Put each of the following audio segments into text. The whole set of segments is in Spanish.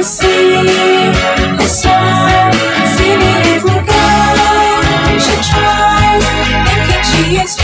To see smile. Silly little girl, she tries, thinking she is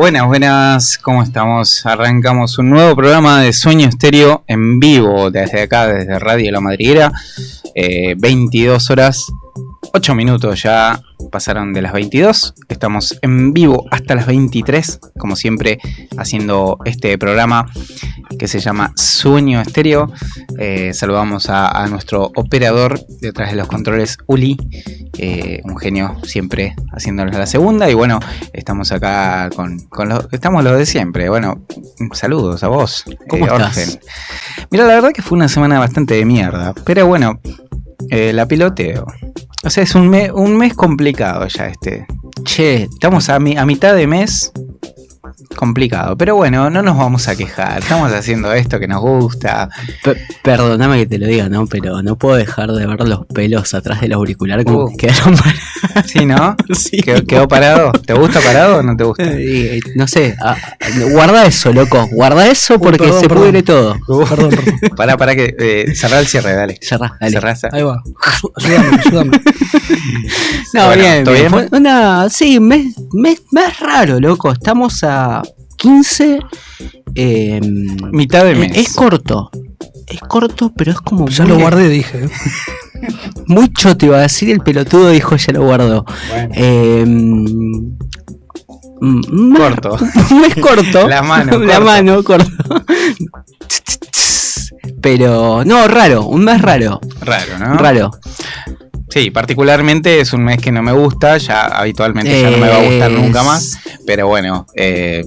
Buenas, buenas, ¿cómo estamos? Arrancamos un nuevo programa de Sueño Estéreo en vivo desde acá, desde Radio La Madriguera. Eh, 22 horas, 8 minutos ya pasaron de las 22. Estamos en vivo hasta las 23, como siempre, haciendo este programa que se llama Sueño Estéreo. Eh, saludamos a, a nuestro operador detrás de los controles, Uli, eh, un genio siempre haciéndonos la segunda. Y bueno, estamos acá con, con los, estamos los de siempre. Bueno, saludos a vos, ¿Cómo estás? Orfen. Mira, la verdad que fue una semana bastante de mierda, pero bueno, eh, la piloteo. O sea, es un, me- un mes complicado ya este. Che, Estamos a, mi- a mitad de mes complicado, pero bueno, no nos vamos a quejar. Estamos haciendo esto que nos gusta. pe- perdóname que te lo diga, ¿no? Pero no puedo dejar de ver los pelos atrás del auricular como Uh. que quedaron parados. Sí, ¿no? Sí. ¿Quedó, quedó parado? ¿Te gusta parado o no te gusta? Eh, No sé, ah, guarda eso, loco. Guarda eso porque perdón, se perdón. pudre todo. Perdón, perdón. Pará, pará que eh, cerrá el cierre, dale. Cerrá, dale. Cerrá esa- Ahí va. Ayúdame, ayúdame. No, Bueno, bien, ¿todo bien. bien? Fue una, sí, mes, mes, mes raro, loco. Estamos a 15. eh, Mitad de eh, mes. Es corto. Es corto, pero es como. Ya muy- lo guardé, dije. Mucho te iba a decir, el pelotudo dijo ya lo guardó. Bueno, Eh, corto. Un mes corto. La mano, La corto. mano, corto. Pero, no, raro, un mes raro. Raro, ¿no? Raro. Sí, particularmente es un mes que no me gusta, ya habitualmente ya no me va a gustar nunca más, pero bueno, eh,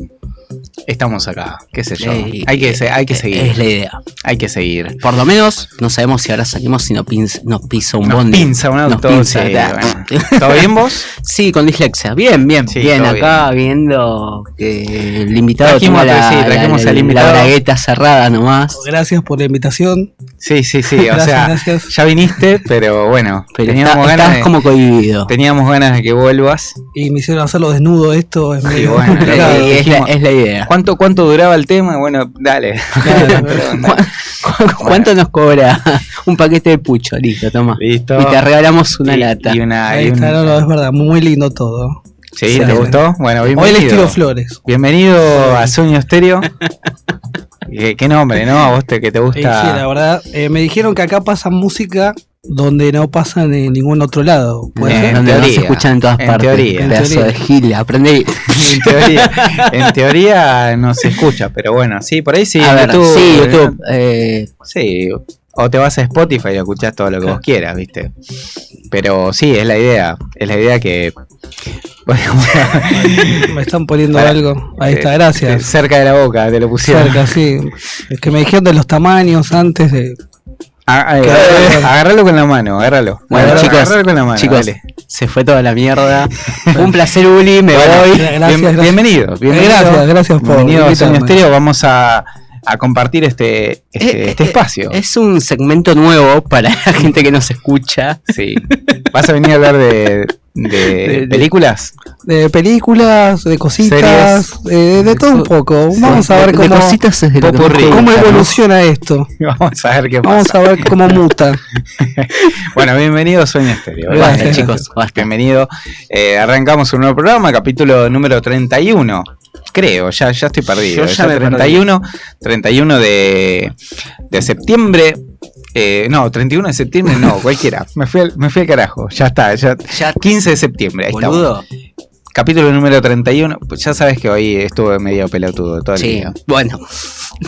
estamos acá, qué sé yo. Hay que, hay que Es seguir, la idea. hay que seguir. Por lo menos no sabemos si ahora salimos si nos, pins- nos pisa un Nos bondi. pinza un Nos auto, pinza, sí, bueno. ¿Todo bien vos? Sí, con dislexia. Bien, bien, Sí, bien. Acá viendo que el invitado Trajimos, tuvo la, sí, trajimos la- al la bragueta cerrada nomás. Gracias por la invitación. Sí, sí, sí, o Gracias, sea, gracias. ya viniste, pero bueno, Pero teníamos, está- ganas estás de, como cohibido. teníamos ganas de que vuelvas. Y me hicieron hacerlo desnudo esto. Es medio bueno, y es, la, es la idea. ¿Cuánto, ¿Cuánto duraba el tema? Bueno, dale. Claro. ¿Cu- cu- ¿Cuánto nos cobra un paquete de pucho? Listo, toma. Listo. Y te regalamos una Y- lata. Y una, Ahí y un- está, no, no, es verdad, muy lindo todo. Sí, Sí, ¿te gustó? Bueno, Hoy bienvenido. les tiro flores. Bienvenido a Sueño Estéreo. ¿Qué, qué nombre, ¿no? A vos te, que te gusta. sí, la verdad. eh, me dijeron que acá pasa música donde no pasan en ningún otro lado. ¿Puede Eh, ser? donde no se escuchan en todas en partes. teoría. En Pedazo teoría. de gil, aprendí. en, teoría, en teoría no se escucha, pero bueno, sí, por ahí sí. a ver, YouTube, sí, eh, YouTube. eh, Sí, o te vas a Spotify y escuchás todo lo que vos quieras, ¿viste? Pero sí, es la idea. Es la idea que. Me están poniendo Para- algo. Ahí está, Eh, gracias. Cerca de la boca, te lo pusieron. Cerca, sí. Es que me dijeron de los tamaños antes de. Ah, eh, agárralo con la mano, agárralo. Bueno, Agárralo- chicos, agárralo con la mano, chicos, dale. se fue toda la mierda. Fue un placer, Uli, me Bueno, voy. Gracias, Bien- gracias. Bienvenido, bienvenido. Gracias, gracias por Bienvenido a invitarme. Estéreo. Vamos a, a compartir este, este, Eh, este eh, espacio. Es un segmento nuevo para la gente que nos escucha. Sí. ¿Vas a venir a hablar de, de de- películas? De películas, de cositas, eh, de todo un poco. Vamos a ver De cómo, cositas es que Popurrí. cómo evoluciona esto. Vamos a ver qué Vamos pasa. a ver cómo muta. Bueno, bienvenido a Sueño Estéreo. Gracias, gracias. chicos, basta. Bienvenido. Eh, arrancamos un nuevo programa, capítulo número 31. Creo, ya, ya estoy perdido. Yo ya Ya me 31, 31 de, de septiembre. Eh, no, 31 de septiembre, no, cualquiera. Me fui, al, me fui al carajo. Ya está, ya. Ya, 15 de septiembre, ahí estamos. boludo. Capítulo número 31. Pues ya sabes que hoy estuve medio pelotudo todo el Sí, día. bueno.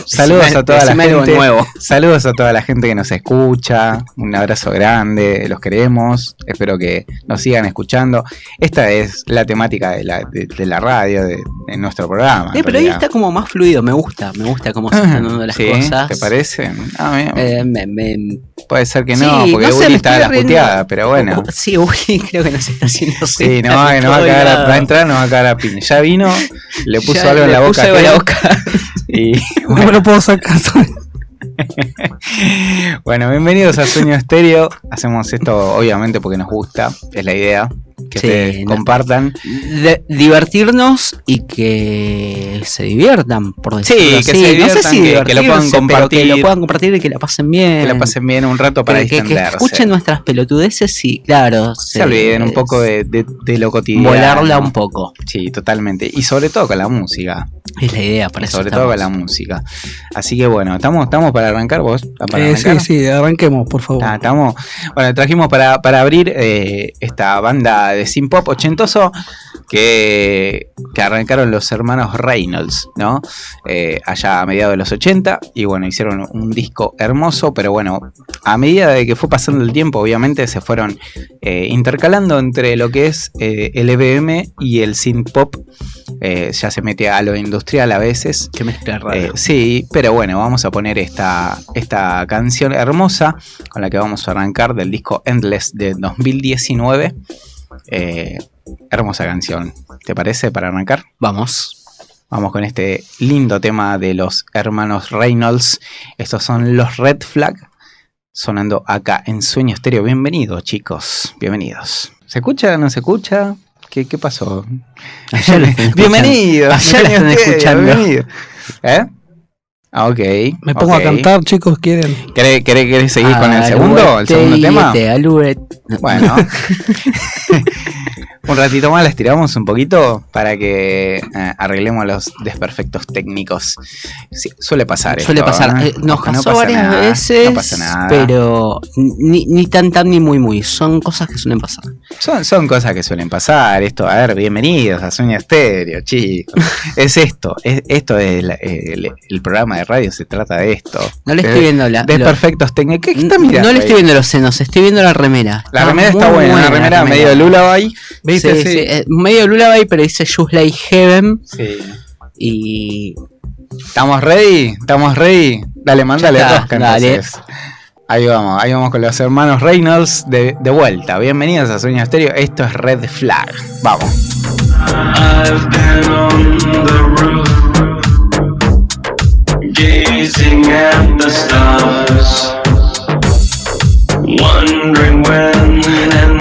Saludos a toda la gente. nuevo. Saludos a toda la gente que nos escucha. Un abrazo grande. Los queremos. Espero que nos sigan escuchando. Esta es la temática de la, de, de la radio, de, de nuestro programa. en Eh, pero realidad. está como más fluido, me gusta, me gusta cómo se están dando las Sí, cosas. ¿Te parece? Ah. Eh, me- me- Puede ser que sí, no, porque no sé, Uli me está a estoy las riendo. puteadas, pero bueno. Sí, Uli creo que nos está haciendo Sí, no, no va a cagar, a- entrar, no va a cagar a piña. Ya vino, le puso Ya algo en la boca. algo en la boca. Y No me lo puedo sacar. bueno, bienvenidos a Sueño Estéreo. Hacemos esto obviamente porque nos gusta, es la idea. Que Sí, compartan. De- divertirnos y que se diviertan, por Sí, decirlo que así. se no sé si que- que lo puedan compartir. que lo puedan compartir y que la pasen bien. Que la pasen bien un rato para que, que- que escuchen nuestras pelotudeces y, claro, se olviden un poco de, de- de lo cotidiano. volarla un poco. Sí, totalmente. Y sobre todo con la música. Es la idea, para eso sobre todo con la música. Así que bueno, ¿estamos, estamos para arrancar vos? ¿Para Eh, arrancar? sí, sí, arranquemos, por favor. Ah, estamos. Bueno, trajimos para, para abrir eh, esta banda de synth pop ochentoso que, que arrancaron los hermanos Reynolds, ¿no? Eh, allá a mediados de los 80 y bueno, hicieron un disco hermoso, pero bueno, a medida de que fue pasando el tiempo, obviamente se fueron eh, intercalando entre lo que es eh, el EBM y el synth pop. Eh, ya se mete a lo industrial a veces. Que mezcla. Eh, sí, pero bueno, vamos a poner esta, esta canción hermosa con la que vamos a arrancar del disco Endless de 2019. Eh, hermosa canción, ¿te parece para arrancar? Vamos. Vamos con este lindo tema de los hermanos Reynolds. Estos son los Red Flag, sonando acá en Sueño Estéreo. Bienvenidos, chicos, bienvenidos. ¿Se escucha? ¿No se escucha? ¿Qué, qué pasó? Allá lo están escuchando. Bienvenido. Allá lo están escuchando. bienvenido. ¿Eh? Ah, ok. Me pongo ok. a cantar, chicos, ¿quieren? ¿Querés, querés- querés seguir con el Aluete, segundo? ¿El segundo tema? Bueno. Un ratito más las tiramos un poquito para que eh, arreglemos los desperfectos técnicos. Sí, suele pasar. Suele esto, pasar. ¿eh? Eh, nos No pasó pasa varias nada, veces, No pasa nada. pero ni, ni tan tan ni muy muy. Son cosas que suelen pasar. Son, son cosas que suelen pasar. Esto, a ver, bienvenidos a Sueño Estéreo, chicos. es esto, es, esto es el, el- el programa de radio, se trata de esto. No le estoy viendo la. Desperfectos técnicos. ¿Qué está mirando? no le estoy viendo los senos, estoy viendo la remera. La remera está muy buena, una remera medio lullaby. ¿Viste? Sí, Sí. sí, eh, medio lullaby, pero dice Just Like Heaven. Sí. Y ¿Estamos ready? ¿Estamos ready? Dale, mándale está, rosca dale. entonces. Ahí vamos, ahí vamos con los hermanos Reynolds de, de vuelta. Bienvenidos a Sueño Estéreo. Esto es Red Flag. Vamos. I've been on the roof, gazing at the stars, wondering when and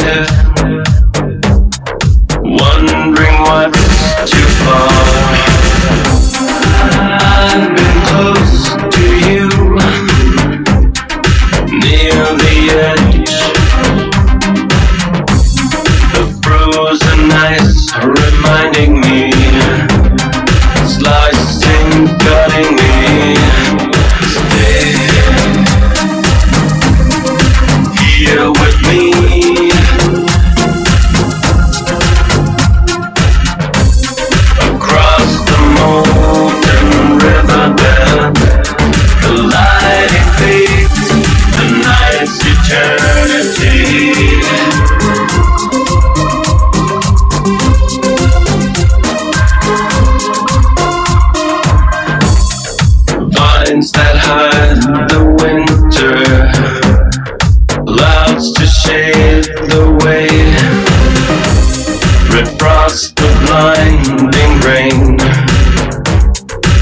blinding rain,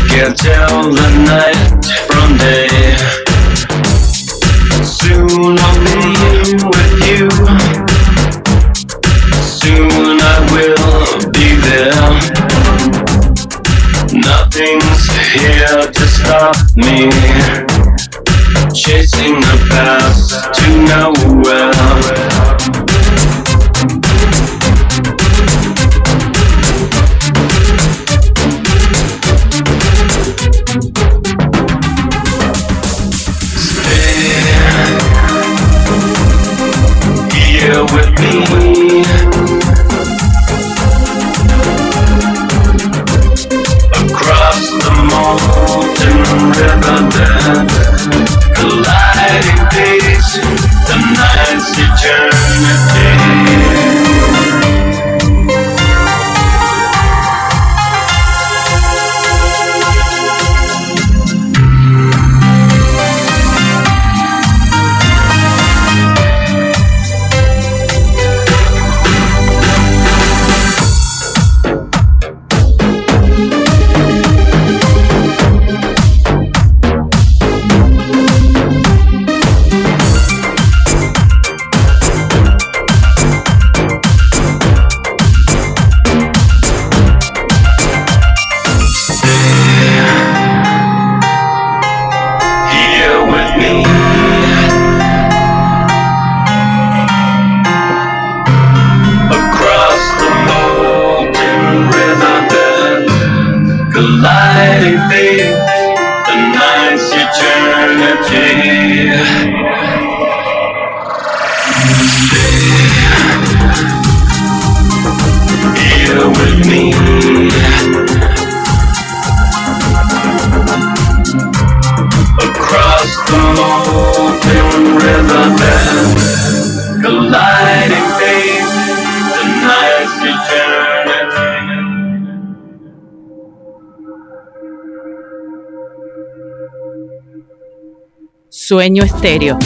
can't tell the night from day. Soon I'll be with you. Soon I will be there. Nothing's here to stop me. Chasing the past to nowhere. Santander. Sueño Estéreo.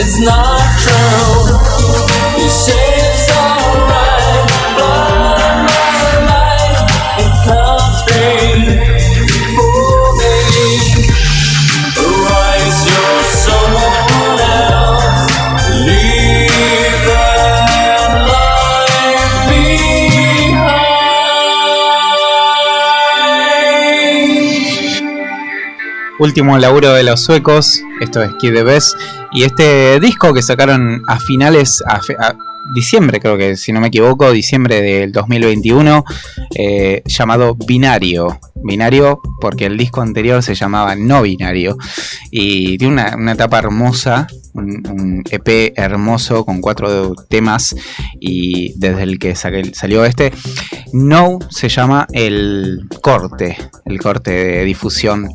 It's not true. My life. Último laburo de los suecos, esto es Kid. Y este disco que sacaron a finales, a, diciembre creo que, si no me equivoco, diciembre del 2021, eh, llamado Binario. Binario porque el disco anterior se llamaba No Binario. Y tiene una, una etapa hermosa, un, EP hermoso con cuatro temas. Y desde el que salió este, No se llama el corte, el corte de difusión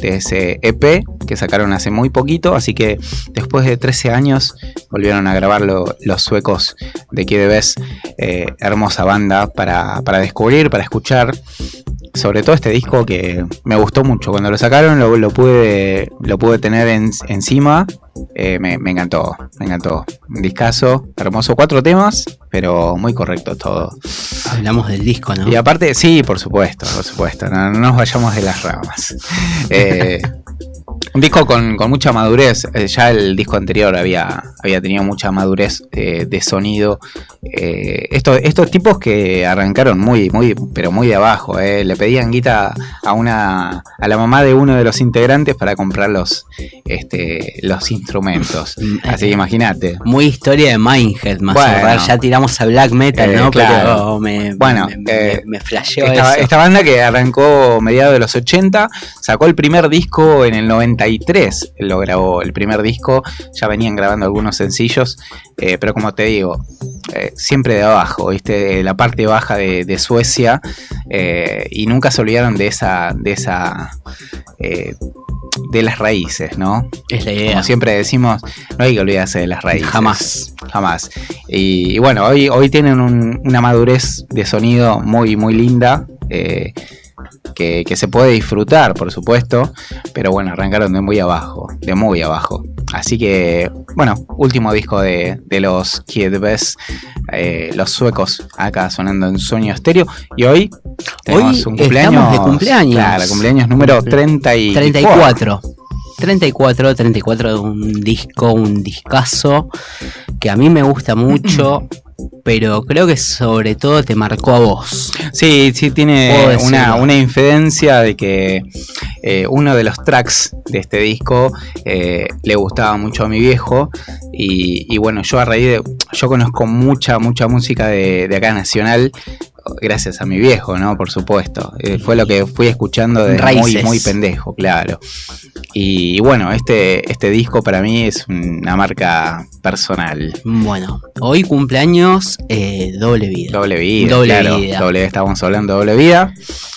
de ese EP que sacaron hace muy poquito, así que después de 13 años volvieron a grabarlo los suecos de Kid eh, hermosa banda para, para descubrir, para escuchar. Sobre todo este disco que me gustó mucho. Cuando lo sacaron lo, lo pude, lo pude tener en- encima. eh, me, me encantó, me encantó. Un discazo, hermoso, cuatro temas, pero muy correcto todo. Hablamos del disco, ¿no? Y aparte, sí, por supuesto, por supuesto, no, no nos vayamos de las ramas. Eh, un disco con, con mucha madurez, eh, ya el disco anterior había, había tenido mucha madurez eh, de sonido. Eh, estos, estos tipos que arrancaron muy, muy, pero muy de abajo, eh, le pedían guita a una, a la mamá de uno de los integrantes para comprar los, este, los instrumentos. Mm, Así que imagínate. Muy historia de Mindhead, más Bueno. Ya tiramos a black metal, ¿no? claro. Pero me, Bueno, me, me, me flasheó Esta, eso. esta banda que arrancó mediados de los 80, sacó el primer disco en el 93, lo grabó el primer disco, ya venían grabando algunos sencillos, eh, pero como te digo, eh, siempre de abajo, ¿viste? la parte baja de, de Suecia, eh, y nunca se olvidaron de esa, de esa, de las raíces, ¿no? es la idea. Como siempre decimos, no hay que olvidarse de las raíces. Jamás. Jamás. Y, y bueno, hoy, hoy tienen un- una madurez de sonido muy, muy linda. eh, que, que se puede disfrutar, por supuesto. Pero bueno, arrancaron de muy abajo. De muy abajo. Así que, bueno, último disco de, de los Kid Best. eh, los suecos acá sonando en Sueño Estéreo. Y hoy tenemos un estamos cumpleaños. de cumpleaños. Claro, cumpleaños número 34. 34. 34, 34 de un disco, un discazo que a mí me gusta mucho, pero creo que sobre todo te marcó a vos. Sí, sí, tiene una, una infidencia de que eh, uno de los tracks de este disco eh, le gustaba mucho a mi viejo. Y, y bueno, yo a raíz de. Yo conozco mucha, mucha música de, de acá nacional. Gracias a mi viejo, ¿no? Por supuesto. Eh, fue lo que fui escuchando de muy, Raíces. muy pendejo, claro. Y, bueno, este, este disco para mí es una marca personal. Bueno, hoy cumpleaños eh, Doble Vida. Doble vida, Doble claro. Vida. Doble, estábamos hablando de doble vida.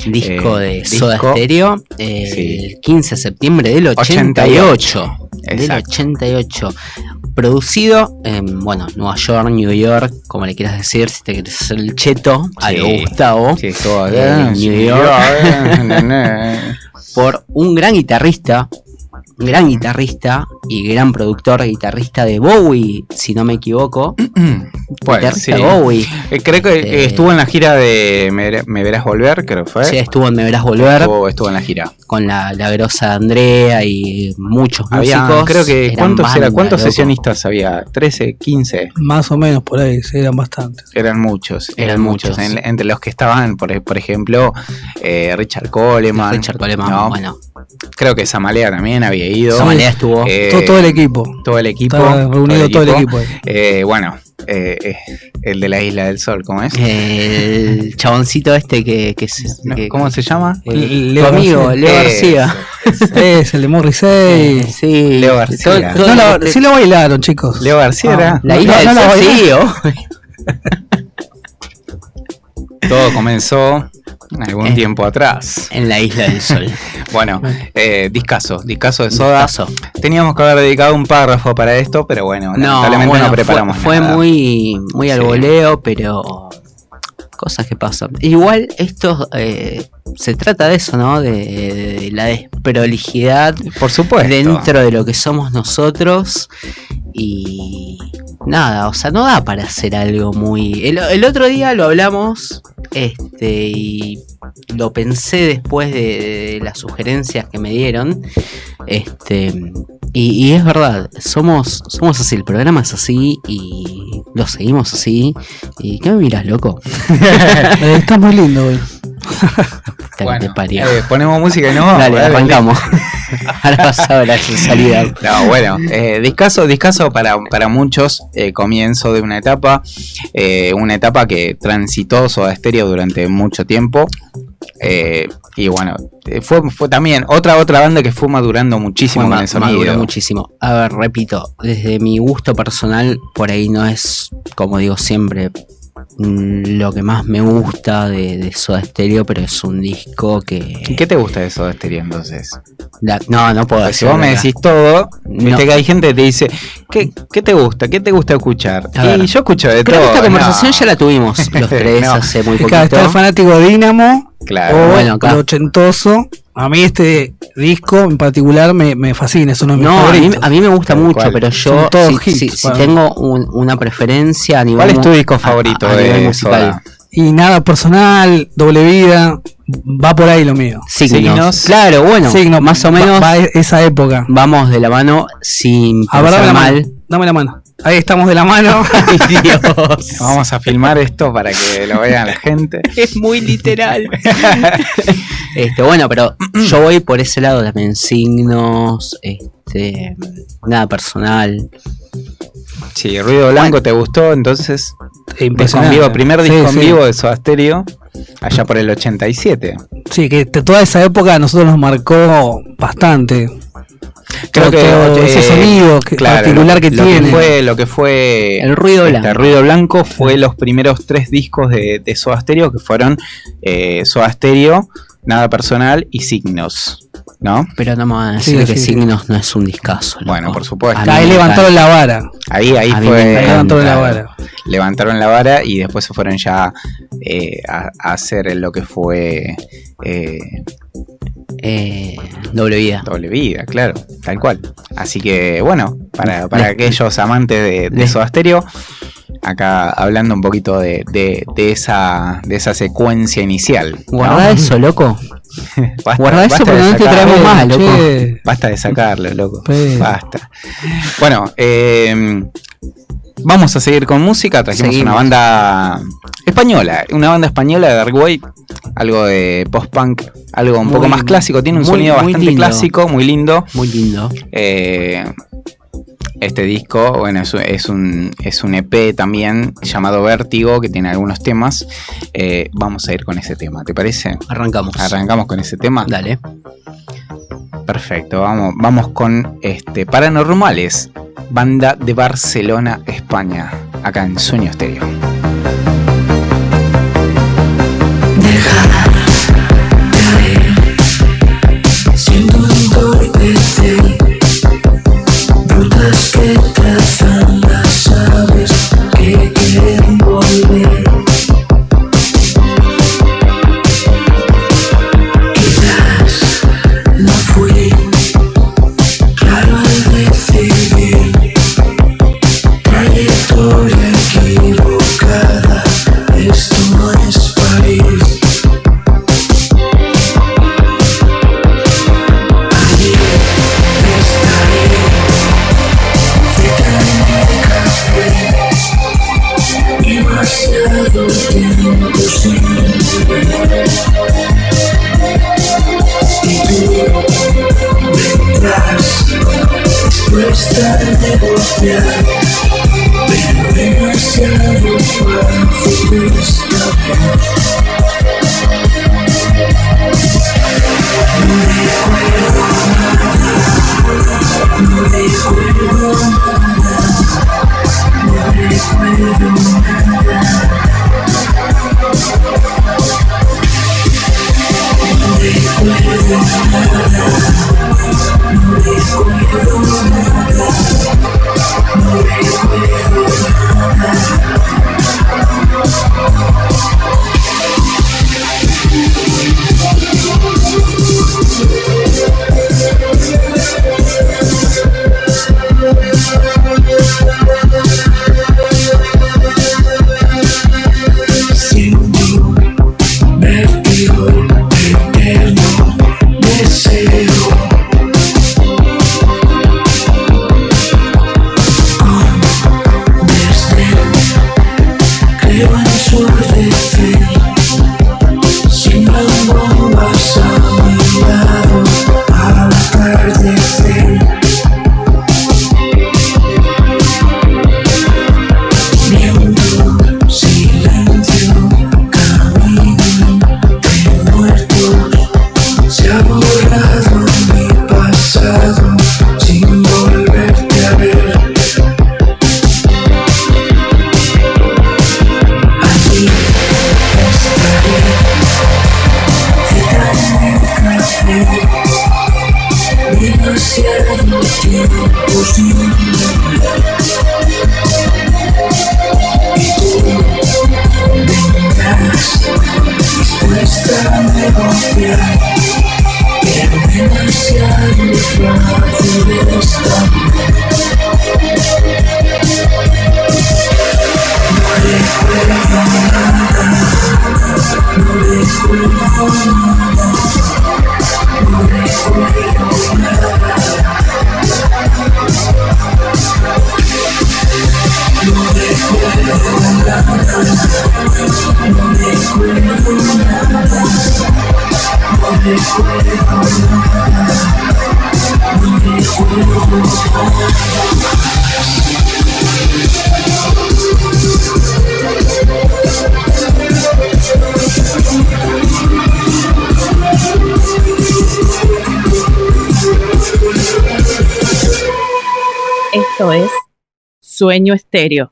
Disco Eh, de disco. Soda Stereo, eh, Sí. el 15 de septiembre del 88. Del Exacto. 88. Producido en, bueno, Nueva York, New York, como le quieras decir, si te quieres hacer el cheto, a lo Sí. Gustavo, Sí, estuvo Eh, New York. eh, por un gran guitarrista, gran guitarrista y gran productor, guitarrista de Bowie, si no me equivoco. Pues, guitarrista sí. Bowie. Eh, Creo que Eh, estuvo en la gira de Me, Verás Volver, creo que fue. Sí, estuvo en Me Verás Volver Estuvo, estuvo en la gira. con la, la grosa Andrea y muchos Había, músicos. creo que, Eran ¿cuántos, era, banda, ¿cuántos loco. sesionistas había? ¿13, 15? Más o menos por ahí, sí, eran bastantes. Eran muchos, eran, Eran muchos. muchos. En- entre los que estaban, por, por ejemplo, eh, Richard Coleman. Richard Coleman, ¿no? bueno. Creo que Samalea también había ido. Samalea estuvo. Eh, todo, todo el equipo. todo el equipo. Estaba reunido todo el equipo. Eh, bueno, eh, eh, el de la Isla del Sol, ¿cómo es? El chaboncito este que, que, se- No, que- ¿Cómo se llama? el- Leo tu amigo. Leo García. Es el de Morrissey. Eh, sí, Leo García. todo- No, sí lo bailaron, chicos. Leo García era. La isla no, del no sol, sí. Todo comenzó algún Eh. tiempo atrás. En la isla del sol. Bueno, eh, discaso, discaso de soda. Discaso. Teníamos que haber dedicado un párrafo para esto, pero bueno, No, lamentablemente bueno, no preparamos fue, nada. muy, muy al Sí. voleo, pero cosas que pasan. Igual esto eh, se trata de eso, ¿no? De, de la desprolijidad Por supuesto. dentro de lo que somos nosotros y nada, o sea, no da para hacer algo muy... El, el otro día lo hablamos este y lo pensé después de, de las sugerencias que me dieron este y, y es verdad, somos, somos así, el programa es así y lo seguimos así. ¿Y qué me miras, loco? Eh, está muy lindo, güey. Bueno, eh, ponemos música y vamos. Dale, dale. arrancamos. Ahora ver la salida. No, bueno, eh, discaso, discaso para, para muchos, eh, comienzo de una etapa, una etapa que transitó Soda Stereo durante mucho tiempo. y bueno, fue, fue también otra otra banda que fue madurando muchísimo Fue con el sonido. maduró muchísimo. A ver, repito, desde mi gusto personal, por ahí no es, como digo siempre, lo que más me gusta de, de Soda Stereo, pero es un disco que... ¿Y ¿Qué te gusta de Soda Stereo entonces? La- no, no puedo Porque si vos me decís todo, No. viste que hay gente que te dice, ¿qué, qué te gusta? ¿Qué te gusta escuchar? Y yo escucho de Creo que esta conversación no. ya la tuvimos los tres No. hace muy poquito. está el fanático de Dynamo Claro. o bueno, acá. el ochentoso. A mí este disco en particular me, me fascina, es uno de mis No, a mí, favoritos. a mí me gusta mucho, pero yo si, hits si- tengo un- una preferencia a nivel ¿Cuál es tu disco favorito a nivel de musical? Soda? Y nada personal, doble vida, va por ahí lo mío. Signos. Signos. Claro, bueno, Signo, más o menos va esa época. vamos de la mano sin pensar mal. mano. Dame la mano. Ahí estamos de la mano. Ay, Dios. Vamos a filmar esto para que lo vean la gente. es muy literal. este, bueno, pero yo voy por ese lado también. Signos, este, nada personal. Sí, Ruido Blanco te gustó, entonces disco en vivo, primer Sí, disco en sí. vivo de Soda Stereo, allá por el 87. Sí, que toda esa época a nosotros nos marcó bastante. Creo que todo eh, ese sonido que- particular que lo tiene. fue, lo que fue El ruido este, blanco. Ruido Blanco fue los primeros tres discos de, de Soda Stereo que fueron eh, Soda Stereo, Nada Personal y Signos, ¿no? Pero no me van a decir Sí, que sí, sí. Signos no es un discazo. loco. Bueno, por supuesto. Ahí levantaron la vara. Ahí, ahí A fue. Ahí levantaron la vara. levantaron la vara y después se fueron ya eh, a, a hacer lo que fue eh, Eh, doble vida. doble vida, claro, tal cual. Así que bueno, para, para Les- aquellos amantes de, de Soda Stereo, acá hablando un poquito de, de- de esa, de esa secuencia inicial. ¿no? Guarda eso, loco. Basta- guarda eso porque no te traemos más, loco. Che, Basta de sacarlo, loco. Basta. Bueno, eh, vamos a seguir con música. Trajimos Seguimos. una banda española, una banda española de Dark Wave, algo de post-punk, algo un Muy- poco más clásico. Tiene un muy- sonido muy bastante lindo. clásico, muy lindo. Muy lindo. Eh, este disco, bueno, es, un- es un, es un EP también llamado Vértigo, que tiene algunos temas. Eh, vamos a ir con ese tema, ¿te parece? Arrancamos. Arrancamos con ese tema. Dale. Perfecto, vamos, vamos con este Paranormales, banda de Barcelona, España, acá en Sueño Estéreo. Siento entorpecer rutas que trazan las aves que quieren volver. Esto es Sueño Estéreo.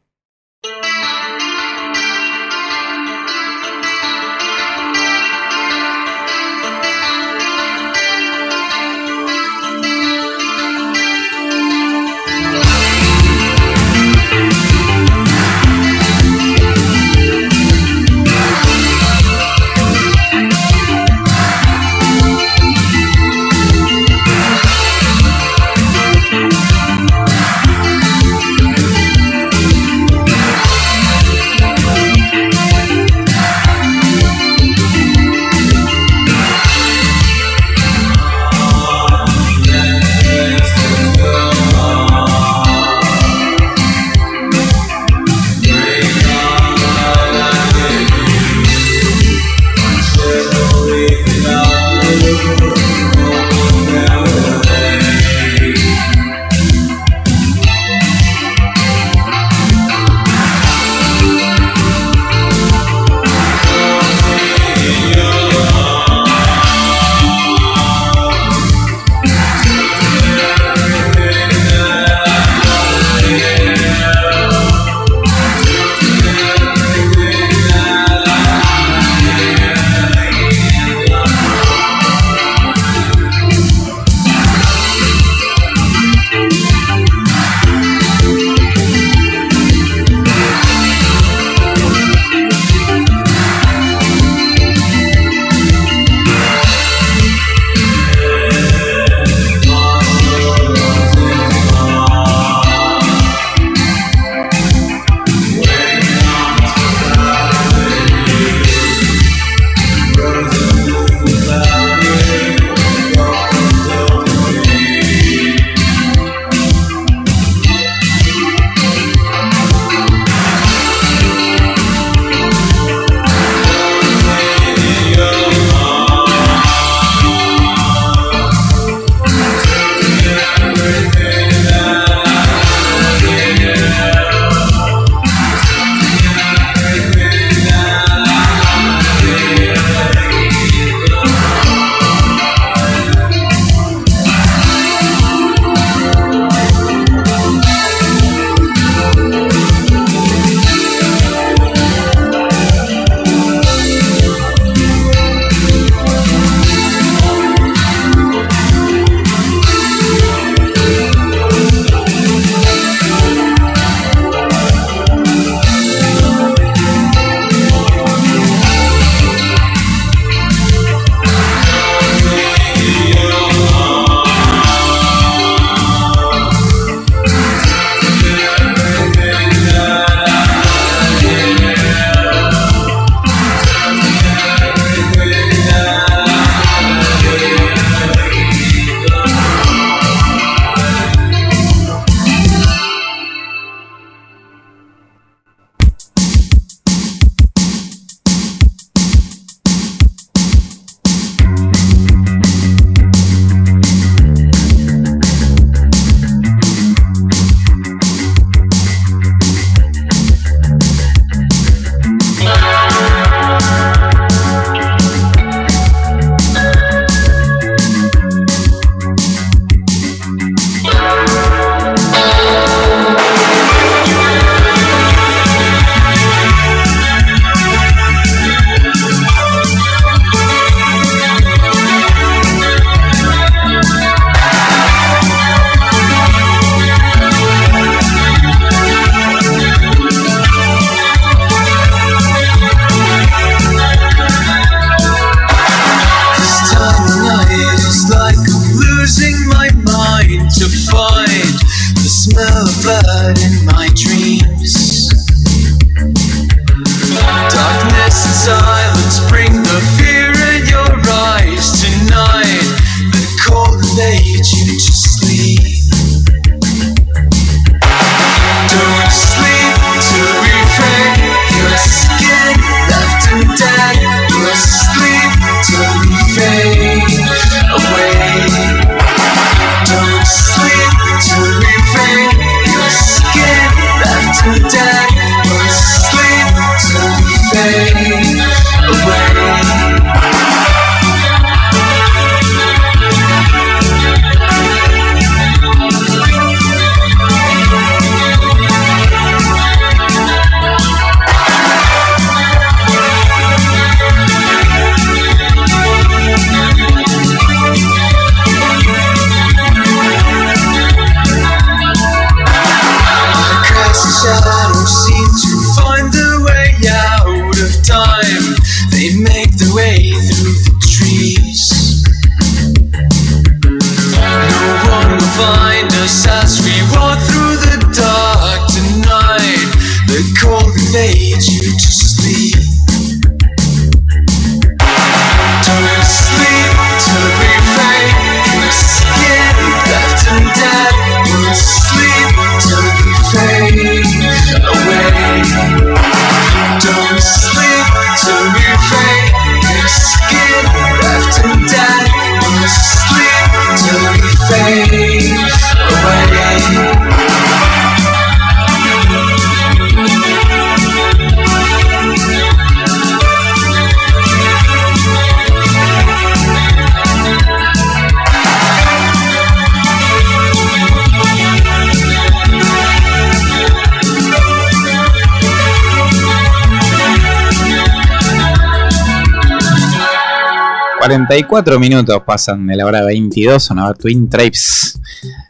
44 minutos pasan de la hora 22, sonaba Twin Trapes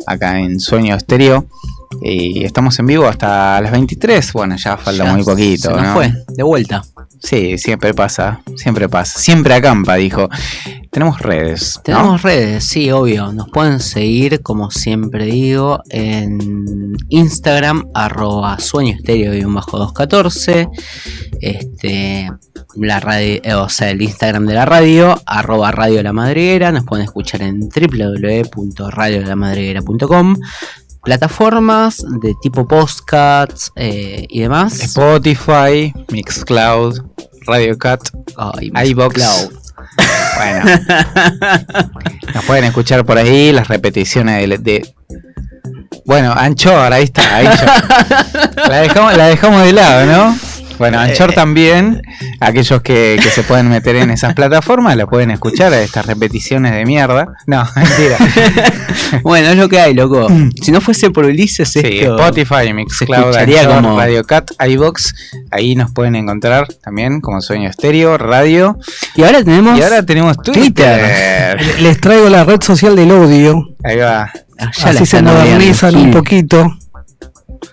acá en Sueño Estéreo. Y estamos en vivo hasta las 23. Bueno, ya falta Ya muy poquito. Se nos ¿no? fue, de vuelta. Sí, siempre pasa, siempre pasa. Siempre acampa, dijo. Tenemos redes. ¿no? Tenemos redes, sí, obvio. Nos pueden seguir, como siempre digo, en Instagram, arroba sueño estéreo 214. Este, la radio, eh, o sea, el Instagram de la radio, arroba radio la madriguera. Nos pueden escuchar en www.radiolamadriguera.com. Plataformas de tipo podcasts eh, y demás. Spotify, Mixcloud, Radio Cat, Ay, iBox. Cloud. Bueno, nos pueden escuchar por ahí las repeticiones de. de- bueno, Anchor, ahí está. Anchor. La, dejamos, la dejamos de lado, ¿no? Bueno, Anchor también. Aquellos que, que se pueden meter en esas plataformas la pueden escuchar a estas repeticiones de mierda. No, mentira. Bueno, es lo que hay, loco. Si no fuese por Ulises, Sí, esto... Spotify, Mixcloud, Anchor, como- Radio Cat, iBox. Ahí nos pueden encontrar también como Sueño Estéreo, Radio. Y ahora tenemos... Y ahora tenemos Twitter. Le- Les traigo la red social del odio. Ahí va. Ah, ya la Así se modernizan un poquito.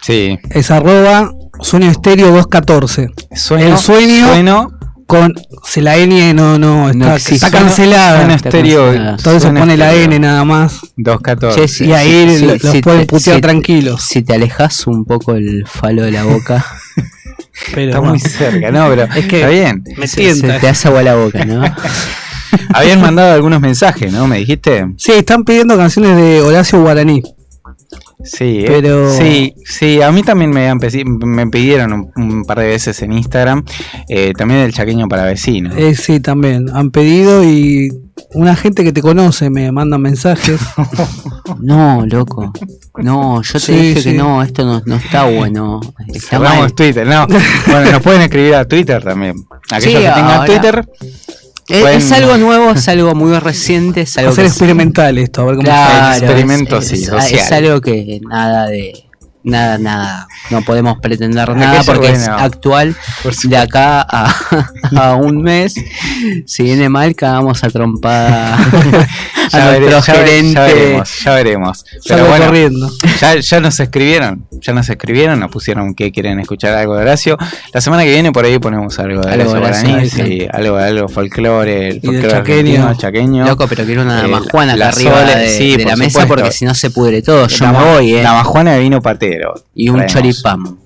Sí. Es arroba sueño estéreo 214. Sueño, El sueño- sueno, Con. Si la N no, no, está, Sueno- cancelada. sueno Está estéreo. Entonces sueno pone la. N nada más. 214. Che, sí, Y ahí sí, lo- sí, los sí, pueden te- putear si- tranquilos. Si te alejas un poco el falo de la boca, Pero Está muy cerca, no, pero Es que- está bien. me se, se te hace agua la boca, ¿no? Habían mandado algunos mensajes, ¿no? ¿Me dijiste? Sí, están pidiendo canciones de Horacio Guaraní. Sí, eh, Pero- sí, sí, a mí también me, han me pidieron un, un par de veces en Instagram, eh, también del chaqueño para vecinos. Eh, sí, también. Han pedido y una gente que te conoce me manda mensajes. No, loco. No, yo te Sí, dije sí. que no, esto no, no está bueno. Está Cerramos. Twitter, no. Bueno, nos pueden escribir a Twitter también. Aquellos Sí, que tengan ahora- Twitter, Es, Pueden- es algo nuevo, es algo muy reciente, es Va algo a ser que experimental esto, a ver cómo Claro, experimento, es, sí, es- social. es algo que nada de, nada, nada. No podemos pretender nada porque es actual. Por De acá a, a un mes, si viene mal, cagamos a trompada a Ya, nuestro ya ve- gerente. ya veremos, ya veremos. Pero bueno, corriendo. ya, ya nos escribieron, ya nos escribieron, nos pusieron que quieren escuchar algo de Horacio. La semana que viene por ahí ponemos algo de Algo Horacio de Horacio, Guaraní, sí. algo, algo folclore, el folclore chaqueño. Loco, pero quiero una Eh, majuana acá arriba de, sí, de por la mesa porque si no se pudre todo. Yo la, me voy, eh. la majuana vino Y un traemos. choripán.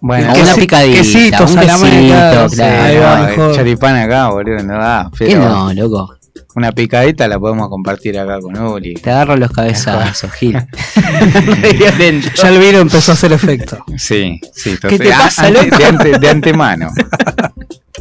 Bueno, una Quesi- picadita, quesito, un quesito, claro, sí, no, choripán acá, boludo, no da. ¿Qué Pero no, loco? una picadita la podemos compartir acá con Uli. Te agarro los cabezazos, Gil. Ya el vino empezó a hacer efecto. Sí, sí. ¿Qué te ah, pasa, ante- loco? de, ante- de antemano.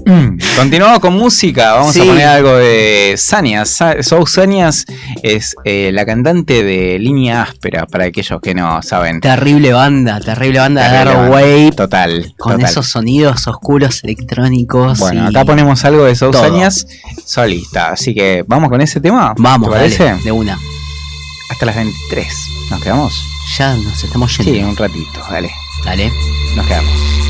Mm, Continuamos con música. Vamos Sí. a poner algo de Sanias. Sa- Sou Sanias es eh, la cantante de Línea Áspera, para aquellos que no saben. Terrible banda, terrible banda de Terrible Dark banda. Wave. Total. Con total. esos sonidos oscuros electrónicos. Bueno, y- acá ponemos algo de Sou. Sanias solista. Así que vamos con ese tema. Vamos, ¿Te dale, parece? de una. Hasta las 23. ¿Nos quedamos? Ya nos estamos yendo. Sí, un ratito. Dale. Dale. Nos quedamos.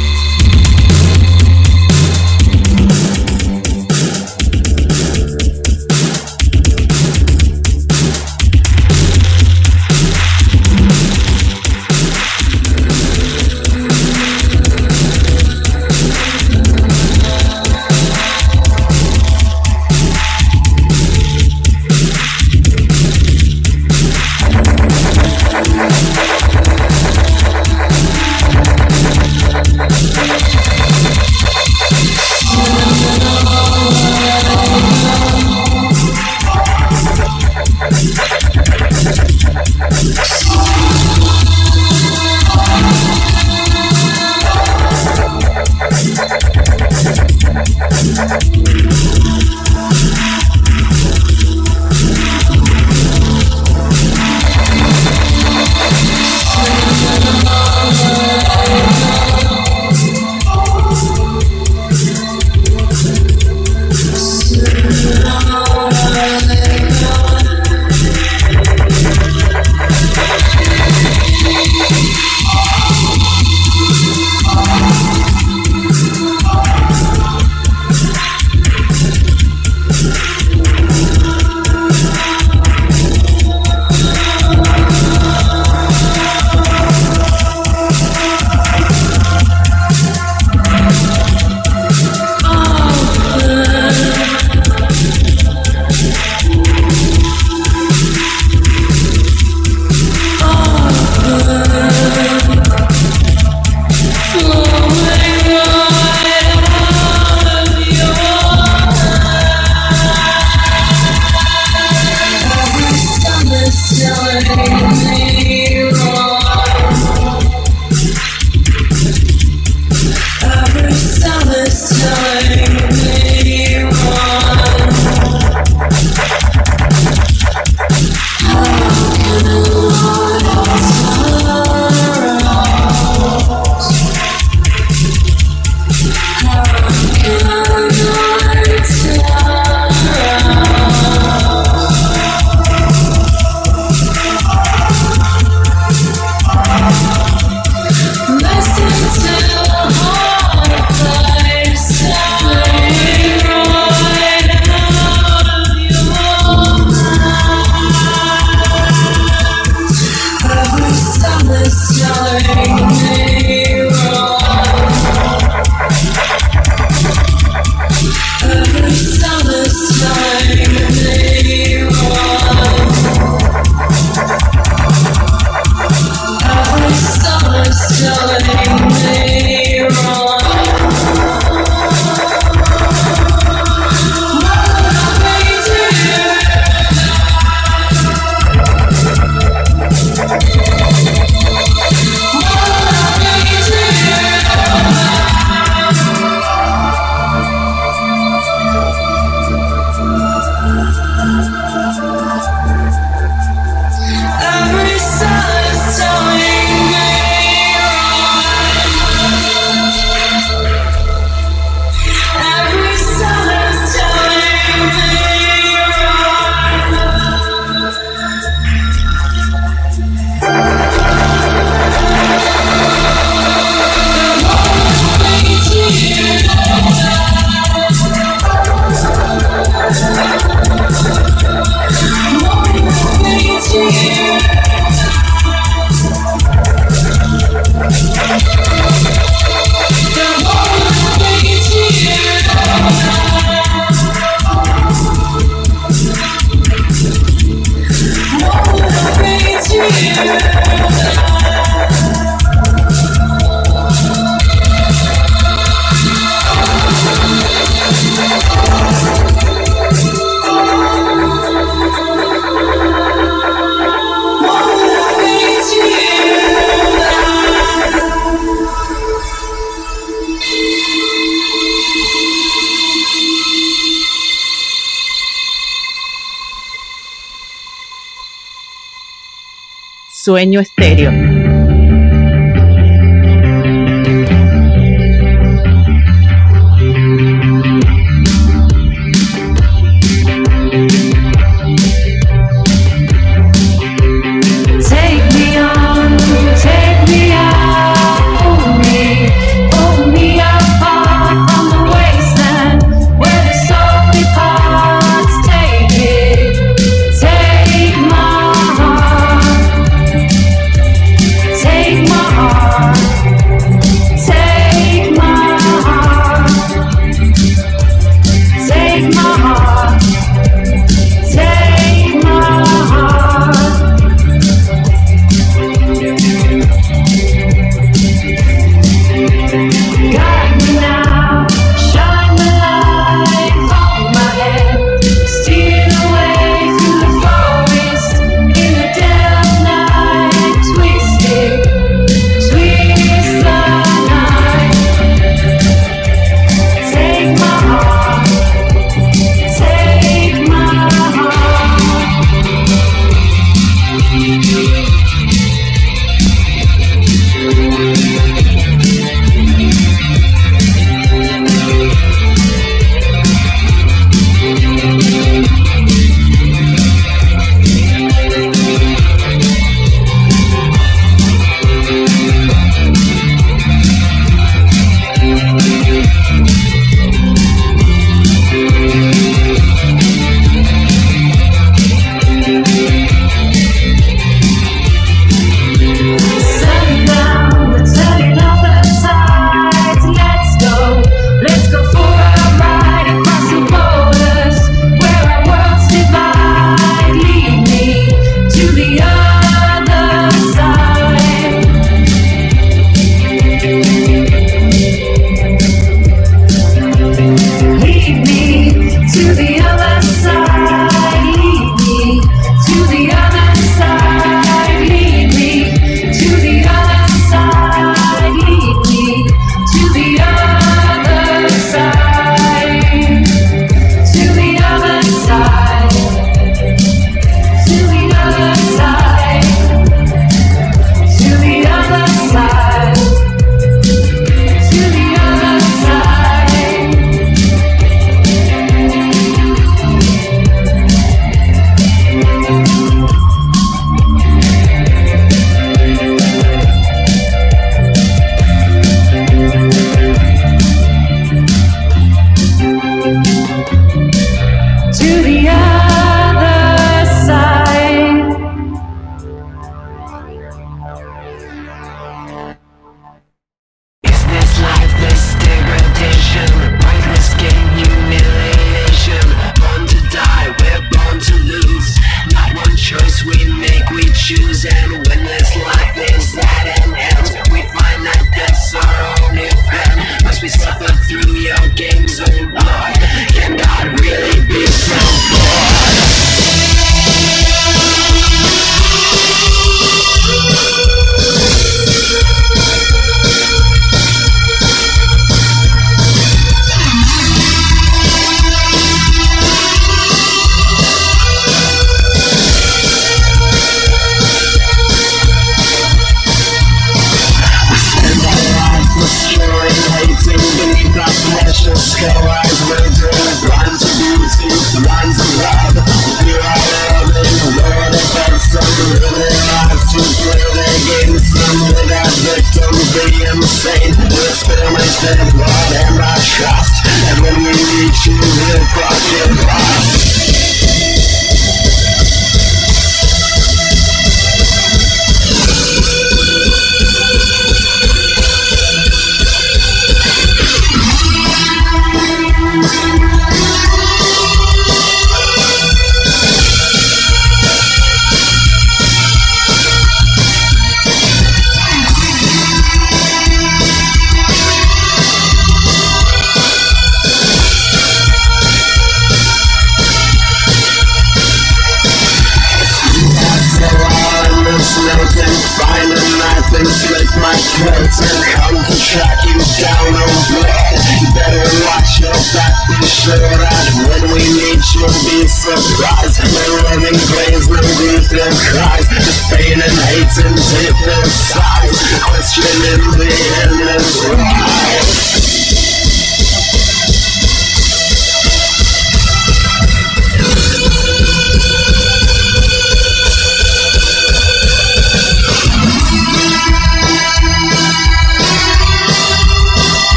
And trust. And when we need you, we'll fucking find.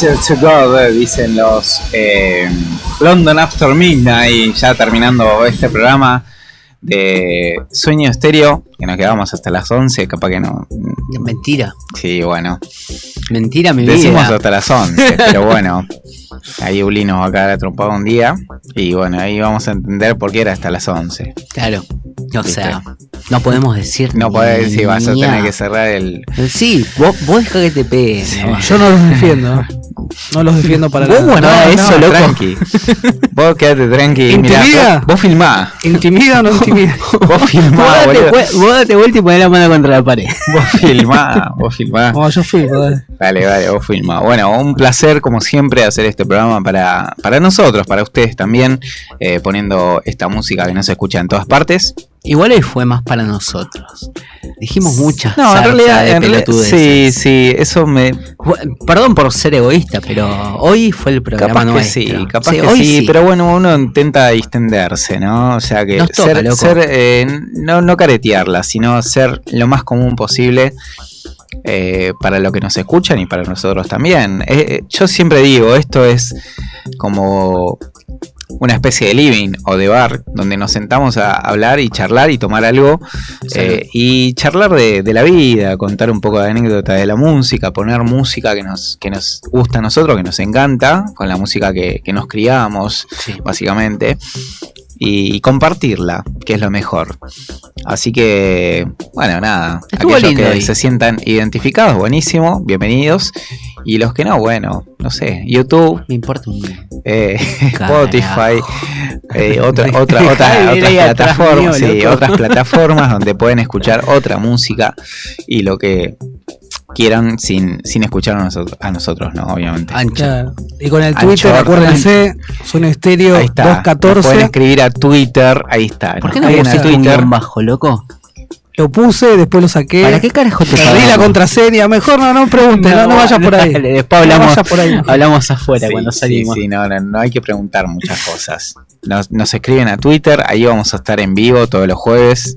Eh, dicen los eh, London After Midnight, ya terminando este programa de Sueño Estéreo, que nos quedamos hasta las 11, capaz que no. Mentira. Sí, bueno, Mentira, mi decimos vida. hasta las 11, pero bueno, ahí Uli nos va a quedar atrapado un día, y bueno, ahí vamos a entender por qué era hasta las 11. Claro. O ¿Viste? sea, no podemos decir. No podés decir, vas a tener que cerrar el. Sí, vos, vos deja que te pegue. no. Yo no los defiendo. No los defiendo para Vos nada. guardá No, eso, no. loco. Tranqui. Vos quédate tranqui. ¿Intimida? Mirá, vos, vos filmá. ¿Intimida o no intimida? Vos Vos filmá, vue- vos date vuelta y poné la mano contra la pared. Vos filmá, vos filmá. No, yo fui, dale. Dale, dale, vos filmá. Bueno, un placer como siempre hacer este programa para, para nosotros, para ustedes también, eh, poniendo esta música que no se escucha en todas partes. Igual hoy fue más para nosotros. Dijimos muchas. No, en realidad, de en sí, sí, eso me... Perdón por ser egoísta, pero hoy fue el programa Capaz que nuestro. sí, capaz que hoy sí, pero bueno, uno intenta distenderse, ¿no? O sea que toca, ser, eh, no, no caretearla, sino ser lo más común posible eh, para lo que nos escuchan y para nosotros también. Eh, eh, yo siempre digo, esto es como una especie de living o de bar donde nos sentamos a hablar y charlar y tomar algo eh, y charlar de, de la vida, contar un poco de anécdota de la música, poner música que nos, que nos gusta a nosotros, que nos encanta, con la música que, que nos criamos, Sí. básicamente, y, y compartirla, que es lo mejor. Así que, bueno, nada, Estuvo aquellos lindo que se sientan identificados, buenísimo, bienvenidos. Y los que no, bueno, no sé, YouTube, Me importa un. eh. Spotify, eh, otra, otras plataformas, mío, sí, loco. otras plataformas donde pueden escuchar otra música y lo que quieran sin, sin escuchar a nosotros, a nosotros, ¿no? Obviamente. Ancho. Claro. Y con el Anchor Twitter, acuérdense, Suena Estéreo Ahí está. Nos pueden 214. escribir a Twitter, ahí está. ¿Por qué no a un Twitter. bajo, loco? Lo puse, después lo saqué. ¿Para qué carajo te Perdí la contraseña. Mejor no, no pregunte, no, no vayas por ahí. dale, después hablamos, vayas por ahí. hablamos afuera Sí, cuando sí, salimos. Sí, no, no, no hay que preguntar muchas cosas. Nos, nos escriben a Twitter, ahí vamos a estar en vivo todos los jueves,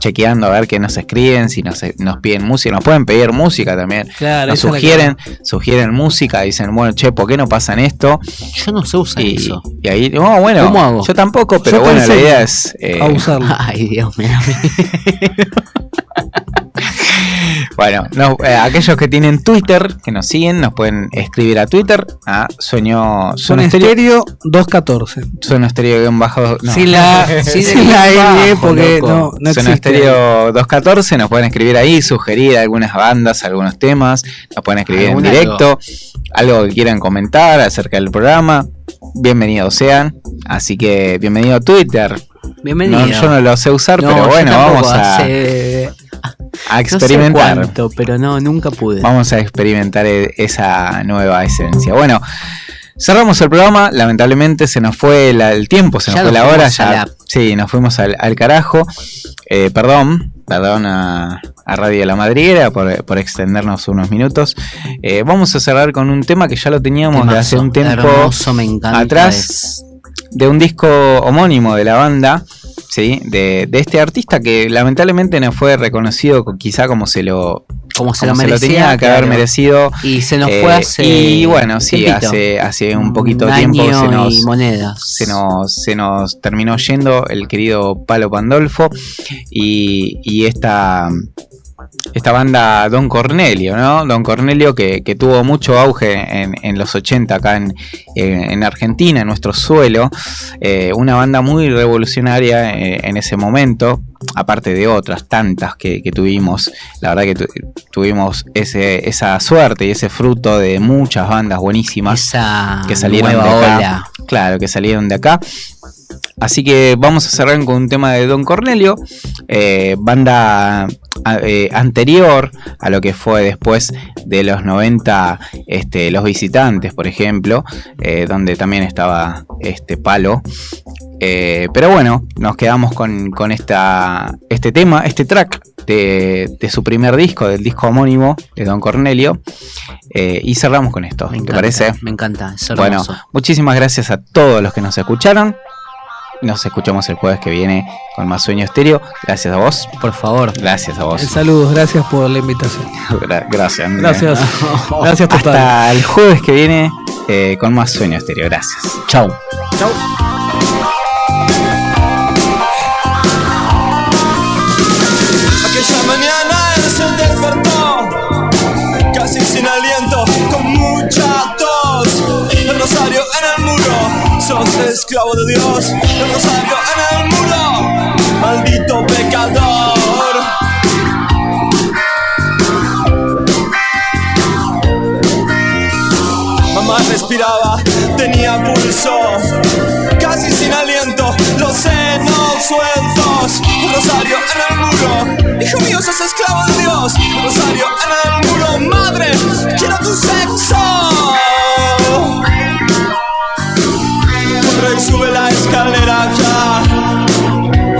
chequeando a ver qué nos escriben, si nos, nos piden música, nos pueden pedir música también. Claro, Nos sugieren, sugieren música, dicen, bueno, che, ¿por qué no pasan esto? Yo no sé usar Y, eso. y ahí, no, bueno, ¿Cómo hago? yo tampoco, pero Yo bueno, la idea es... eh, a usarlo. Ay, Dios mío. Bueno, no, eh, aquellos que tienen Twitter, que nos siguen, nos pueden escribir a Twitter, a sueño, sueño estéreo, Estéreo 214. sueño estéreo guion bajo, no. Sin la, Sí, sin de la N, porque no, no existe. Estéreo 214, nos pueden escribir ahí, sugerir algunas bandas, algunos temas, nos pueden escribir en directo, algo que quieran comentar acerca del programa, bienvenidos sean, así que bienvenido a Twitter, Bienvenido. No, yo no lo sé usar, No, pero bueno, vamos a, hace- a no sé experimentar. cuánto, pero no, nunca pude. Vamos a experimentar e- esa nueva esencia. Bueno, cerramos el programa. Lamentablemente se nos fue la- el tiempo, se nos Ya fue nos la hora. Ya, la- Sí, nos fuimos al, al carajo. Eh, perdón, perdón a, a Radio La Madriguera por, por extendernos unos minutos. Eh, vamos a cerrar con un tema que ya lo teníamos de hace un tiempo hermoso, me encanta. atrás de un disco homónimo de la banda, ¿sí? de, de este artista que lamentablemente no fue reconocido co- quizá como se lo, como se como lo se lo merecía. tenía que haber merecido. Y se nos Eh, fue hace. y bueno, sí, tiempito. hace, hace un poquito de tiempo se y nos, monedas. se, nos, se nos terminó yendo el querido Palo Pandolfo y, y esta, esta banda Don Cornelio, ¿no? Don Cornelio que, que tuvo mucho auge en, en los 80 acá en, en- en Argentina, en nuestro suelo. Eh, una banda muy revolucionaria eh, en ese momento, aparte de otras tantas que, que tuvimos. La verdad que tu- tuvimos ese, esa suerte y ese fruto de muchas bandas buenísimas. Esa que salieron nueva de acá. ola. Claro, que salieron de acá. Así que vamos a cerrar con un tema de Don Cornelio, eh, banda eh, anterior a lo que fue después de los 90, este, Los Visitantes, por ejemplo, eh, donde también estaba este Palo. Pero bueno, nos quedamos con, con esta, este tema, este track de, de su primer disco, del disco homónimo de Don Cornelio. eh, y cerramos con esto, Me ¿te encanta, parece? Me encanta, es Bueno, muchísimas gracias a todos los que nos escucharon. Nos escuchamos el jueves que viene con más sueño estéreo. Gracias a vos. por favor. Gracias a vos. Saludos, gracias por la invitación. Gra- gracias. Andrea. Gracias. Gracias total. Hasta el jueves que viene eh, con más sueño estéreo. Gracias. Chau. Aquella esclavo de Dios El rosario en el muro Maldito pecador. Mamá respiraba, tenía pulso Casi sin aliento, los senos sueltos. El rosario en el muro. Hijo mío, sos esclavo de Dios. El rosario en el muro. Madre, quiero tu sexo Y sube la escalera ya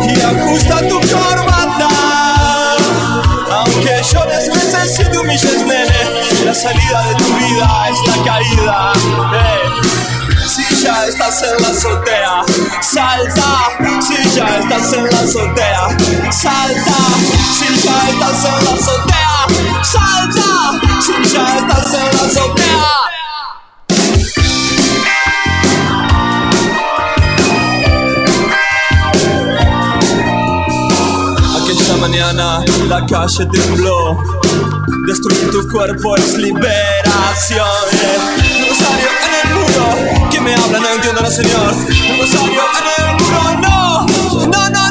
Y ajusta tu corbata Aunque llores, reces y te nene La salida de tu vida es la caída. Si ya estás en la azotea, salta. Si ya estás en la azotea, salta. Si ya estás en la azotea, salta. Si ya estás en la azotea. Mañana la calle tembló. Destruir tu cuerpo es liberación. eh. Rosario en el muro. ¿Quién me habla? No entiendo, no señor. Rosario en el muro. No, no, no,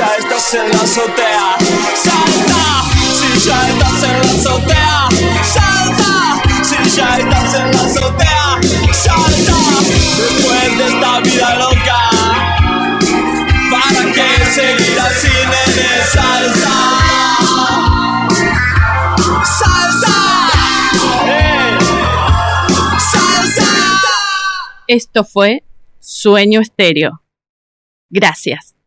ya estás en la azotea, salta. Si ya estás en la azotea, salta. Si ya estás en la azotea, salta. Después de esta vida loca, ¿para qué seguir así, nene? Salta. Salta. ¡Eh! Salta. Esto fue Sueño Estéreo. Gracias.